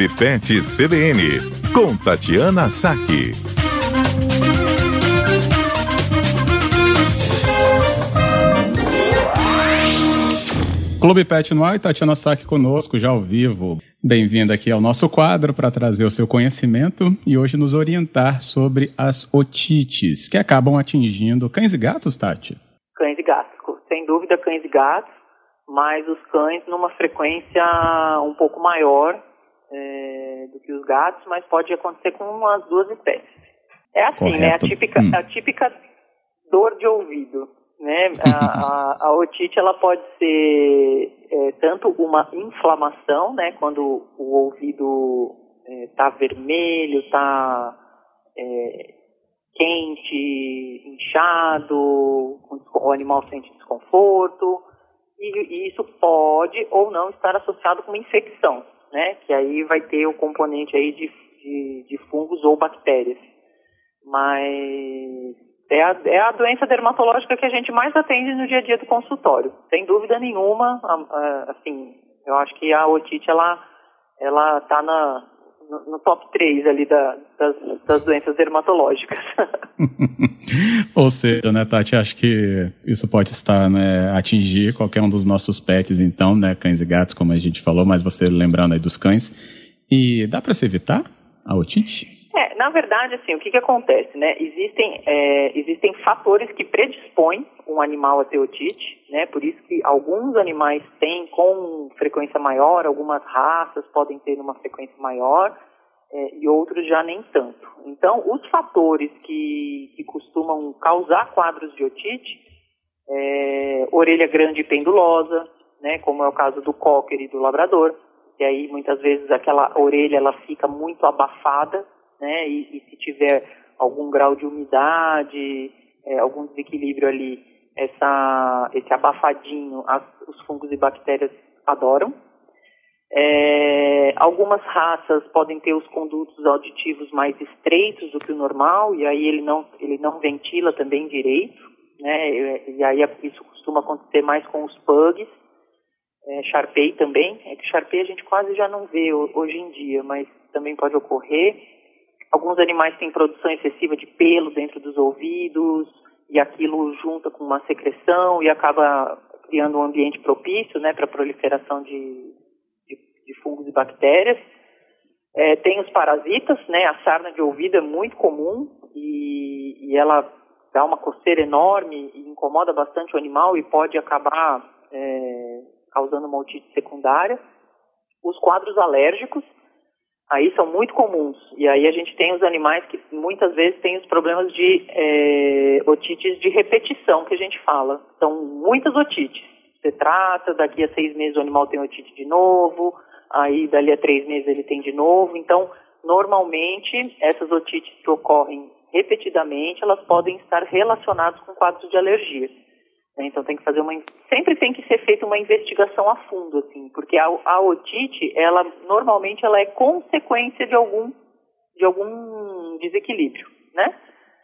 Clube Pet CBN, com Tatiana Saque. Clube Pet no ar e Tatiana Saque conosco, já ao vivo. Bem-vinda aqui ao nosso quadro para trazer o seu conhecimento e hoje nos orientar sobre as otites, que acabam atingindo cães e gatos, Tati? Cães e gatos, sem dúvida cães e gatos, mas os cães numa frequência um pouco maior é, do que os gatos, mas pode acontecer com as duas espécies. É assim, Correto. né? A típica, hum. a típica dor de ouvido né? A, a, a, otite ela pode ser é, tanto uma inflamação, né? Quando o ouvido está é, vermelho, está é, quente, inchado, o animal sente desconforto. E, e, isso pode ou não estar associado com uma infecção, né? Que aí vai ter o componente aí de, de, de fungos ou bactérias. Mas é a, é a doença dermatológica que a gente mais atende no dia a dia do consultório. Sem dúvida nenhuma, a, a, assim, eu acho que a otite, ela, ela tá na, no, top 3 ali da, das, das doenças dermatológicas. Ou seja, né, Tati, acho que isso pode estar, né, atingir qualquer um dos nossos pets, então, né, cães e gatos, como a gente falou, mas você lembrando aí dos cães. E dá para se evitar a otite? É, na verdade, assim, o que, que acontece, né? Existem, é, existem fatores que predispõem um animal a ter otite, né? Por isso que alguns animais têm com frequência maior, algumas raças podem ter uma frequência maior é, e outros já nem tanto. Então, os fatores que, que costumam causar quadros de otite, é, orelha grande e pendulosa, né? Como é o caso do cocker e do labrador, e aí muitas vezes aquela orelha ela fica muito abafada né? E, e se tiver algum grau de umidade, é, algum desequilíbrio ali, essa, esse abafadinho, as, os fungos e bactérias adoram. É, algumas raças podem ter os condutos auditivos mais estreitos do que o normal e aí ele não, ele não ventila também direito, né? E, aí isso costuma acontecer mais com os pugs, é, Sharpei também. É que Sharpei a gente quase já não vê hoje em dia, mas também pode ocorrer. Alguns animais têm produção excessiva de pelo dentro dos ouvidos e aquilo junta com uma secreção e acaba criando um ambiente propício né, para a proliferação de, de, de, fungos e bactérias. É, tem os parasitas, né, a sarna de ouvido é muito comum e, e ela dá uma coceira enorme e incomoda bastante o animal e pode acabar é, causando uma otite secundária. Os quadros alérgicos, aí são muito comuns. E aí a gente tem os animais que muitas vezes têm os problemas de é, otites de repetição, que a gente fala. São muitas otites. Você trata, daqui a seis meses o animal tem otite de novo, aí dali a três meses ele tem de novo. Então, normalmente, essas otites que ocorrem repetidamente, elas podem estar relacionadas com quadros de alergia. Né? Então tem que fazer uma sempre tem que ser feita uma investigação a fundo assim, porque a, a otite ela normalmente ela é consequência de algum de algum desequilíbrio, né?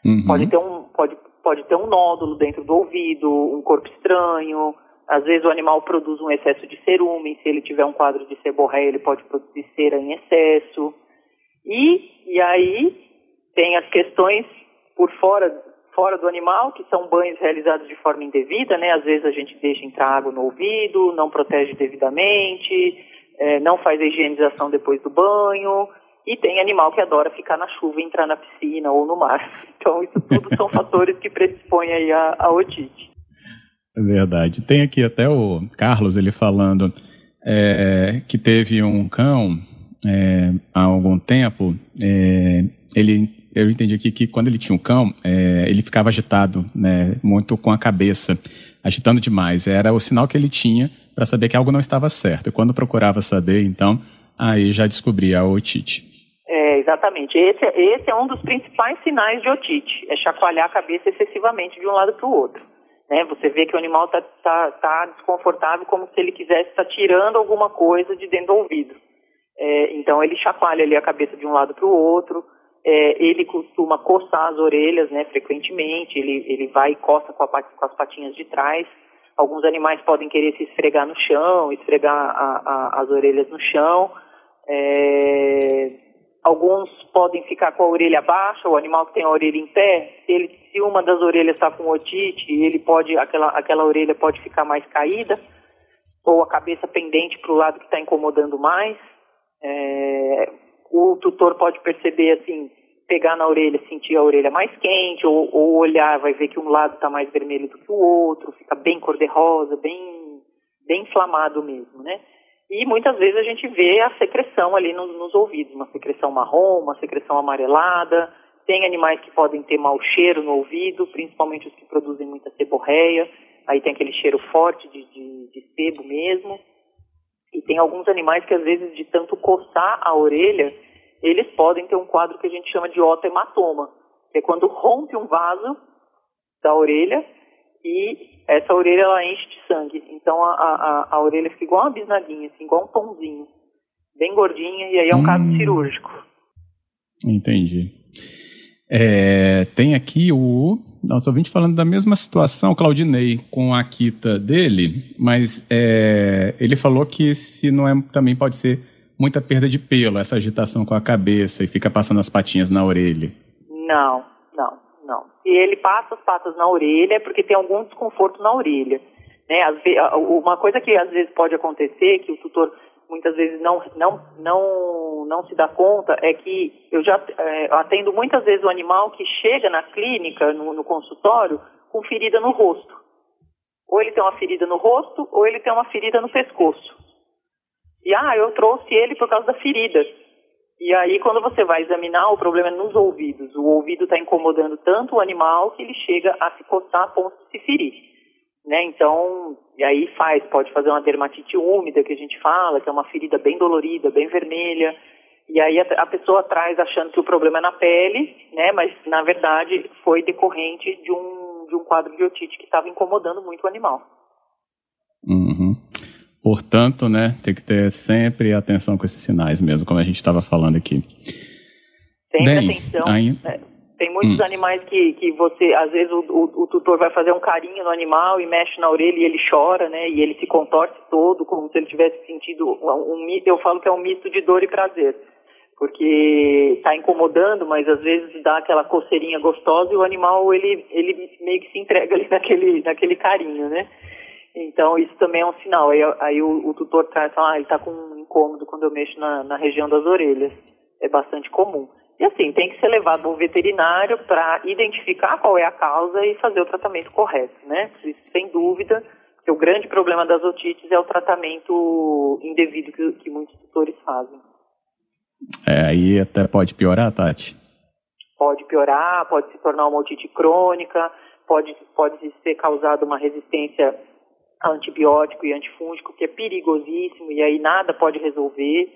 Uhum. Pode ter um pode pode ter um nódulo dentro do ouvido, um corpo estranho. Às vezes o animal produz um excesso de cerume, se ele tiver um quadro de seborréia, ele pode produzir cera em excesso. E, e aí tem as questões por fora fora do animal, que são banhos realizados de forma indevida, né? Às vezes a gente deixa entrar água no ouvido, não protege devidamente, é, não faz a higienização depois do banho. E tem animal que adora ficar na chuva e entrar na piscina ou no mar. Então, isso tudo são fatores que predispõem aí a, a otite. É verdade. Tem aqui até o Carlos, ele falando é, que teve um cão é, há algum tempo, é, ele eu entendi aqui que quando ele tinha um cão, é, ele ficava agitado, né, muito com a cabeça, agitando demais. Era o sinal que ele tinha para saber que algo não estava certo. E quando procurava saber, então, aí já descobria a otite. É, exatamente. Esse, esse é um dos principais sinais de otite, é chacoalhar a cabeça excessivamente de um lado para o outro. Né? Você vê que o animal está tá, tá desconfortável, como se ele quisesse estar tá tirando alguma coisa de dentro do ouvido. É, então ele chacoalha ali a cabeça de um lado para o outro, é, ele costuma coçar as orelhas, né, frequentemente, ele, ele vai e coça com, a, com, as patinhas de trás. Alguns animais podem querer se esfregar no chão, esfregar a, a, as orelhas no chão. É, alguns podem ficar com a orelha baixa, o animal que tem a orelha em pé, ele, se uma das orelhas está com otite, ele pode, aquela, aquela orelha pode ficar mais caída, ou a cabeça pendente para o lado que está incomodando mais. É, o tutor pode perceber assim, pegar na orelha, sentir a orelha mais quente, ou, ou olhar, vai ver que um lado está mais vermelho do que o outro, fica bem cor-de-rosa, bem, bem inflamado mesmo, né? E muitas vezes a gente vê a secreção ali nos, nos ouvidos, uma secreção marrom, uma secreção amarelada. Tem animais que podem ter mau cheiro no ouvido, principalmente os que produzem muita seborreia. Aí tem aquele cheiro forte de, de, de sebo mesmo. E tem alguns animais que às vezes de tanto coçar a orelha, eles podem ter um quadro que a gente chama de otohematoma, que é quando rompe um vaso da orelha e essa orelha ela enche de sangue. Então a, a, a orelha fica igual uma bisnaguinha, assim, igual um pãozinho, bem gordinha, e aí é um hum. caso cirúrgico. Entendi. É, tem aqui o nosso ouvinte falando da mesma situação, Claudinei, com a Akita dele, mas é, ele falou que se não é, também pode ser muita perda de pelo, essa agitação com a cabeça e fica passando as patinhas na orelha. Não, não não. Se ele passa as patas na orelha é porque tem algum desconforto na orelha. Né? uma coisa que às vezes pode acontecer, que o tutor muitas vezes não, não, não, não se dá conta, é que eu já é, atendo muitas vezes o animal que chega na clínica, no, no consultório, com ferida no rosto. Ou ele tem uma ferida no rosto, ou ele tem uma ferida no pescoço. E, ah, eu trouxe ele por causa da ferida. E aí, quando você vai examinar, o problema é nos ouvidos. O ouvido está incomodando tanto o animal que ele chega a se coçar a ponto de se ferir. Né? Então, e aí faz, pode fazer uma dermatite úmida, que a gente fala, que é uma ferida bem dolorida, bem vermelha. E aí a, a pessoa traz achando que o problema é na pele, né? Mas, na verdade, foi decorrente de um, de um quadro de otite que estava incomodando muito o animal. Portanto, né, tem que ter sempre atenção com esses sinais mesmo, como a gente estava falando aqui. Sempre Bem, atenção. Aí... Né? Tem muitos hum. animais que, que você, às vezes o, o, o, tutor vai fazer um carinho no animal e mexe na orelha e ele chora, né? E ele se contorce todo, como se ele tivesse sentido um, um eu falo que é um misto de dor e prazer. Porque está incomodando, mas às vezes dá aquela coceirinha gostosa e o animal, ele, ele meio que se entrega ali naquele, naquele carinho, né? Então, isso também é um sinal. Aí, aí o, o, tutor traz, ah, ele está com um incômodo quando eu mexo na, na, região das orelhas. É bastante comum. E assim, tem que ser levado ao veterinário para identificar qual é a causa e fazer o tratamento correto, né? Isso, sem dúvida, que o grande problema das otites é o tratamento indevido que, que muitos tutores fazem. É, aí até pode piorar, Tati? Pode piorar, pode se tornar uma otite crônica, pode, pode ser causada uma resistência antibiótico e antifúngico, que é perigosíssimo e aí nada pode resolver.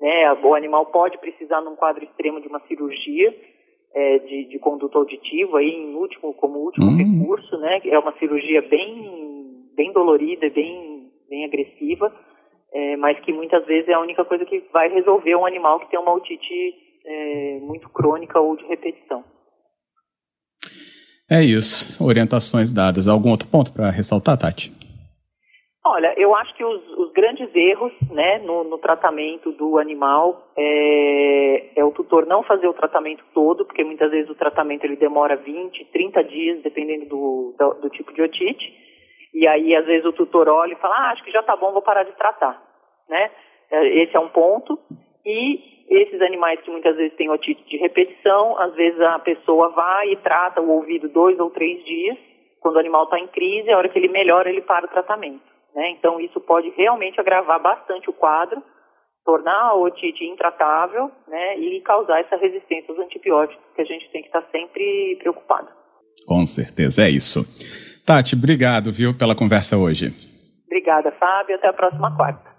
Né? O animal pode precisar, num quadro extremo, de uma cirurgia é, de, de conduto auditivo, aí, em último, como último hum. recurso, né? É uma cirurgia bem, bem dolorida, bem, bem agressiva, é, mas que muitas vezes é a única coisa que vai resolver um animal que tem uma otite é, muito crônica ou de repetição. É isso. Orientações dadas. Algum outro ponto para ressaltar, Tati? Olha, eu acho que os, os grandes erros né, no, no, tratamento do animal é, é, o tutor não fazer o tratamento todo, porque muitas vezes o tratamento ele demora 20, 30 dias, dependendo do, do, do tipo de otite. E aí, às vezes, o tutor olha e fala, ah, acho que já está bom, vou parar de tratar. Né? É, esse é um ponto. E esses animais que muitas vezes têm otite de repetição, às vezes a pessoa vai e trata o ouvido dois ou três dias. Quando o animal está em crise, a hora que ele melhora, ele para o tratamento. Né? Então, isso pode realmente agravar bastante o quadro, tornar a otite intratável né? e causar essa resistência aos antibióticos que a gente tem que estar sempre preocupado. Com certeza, é isso. Tati, obrigado, viu, pela conversa hoje. Obrigada, Fábio. Até a próxima quarta.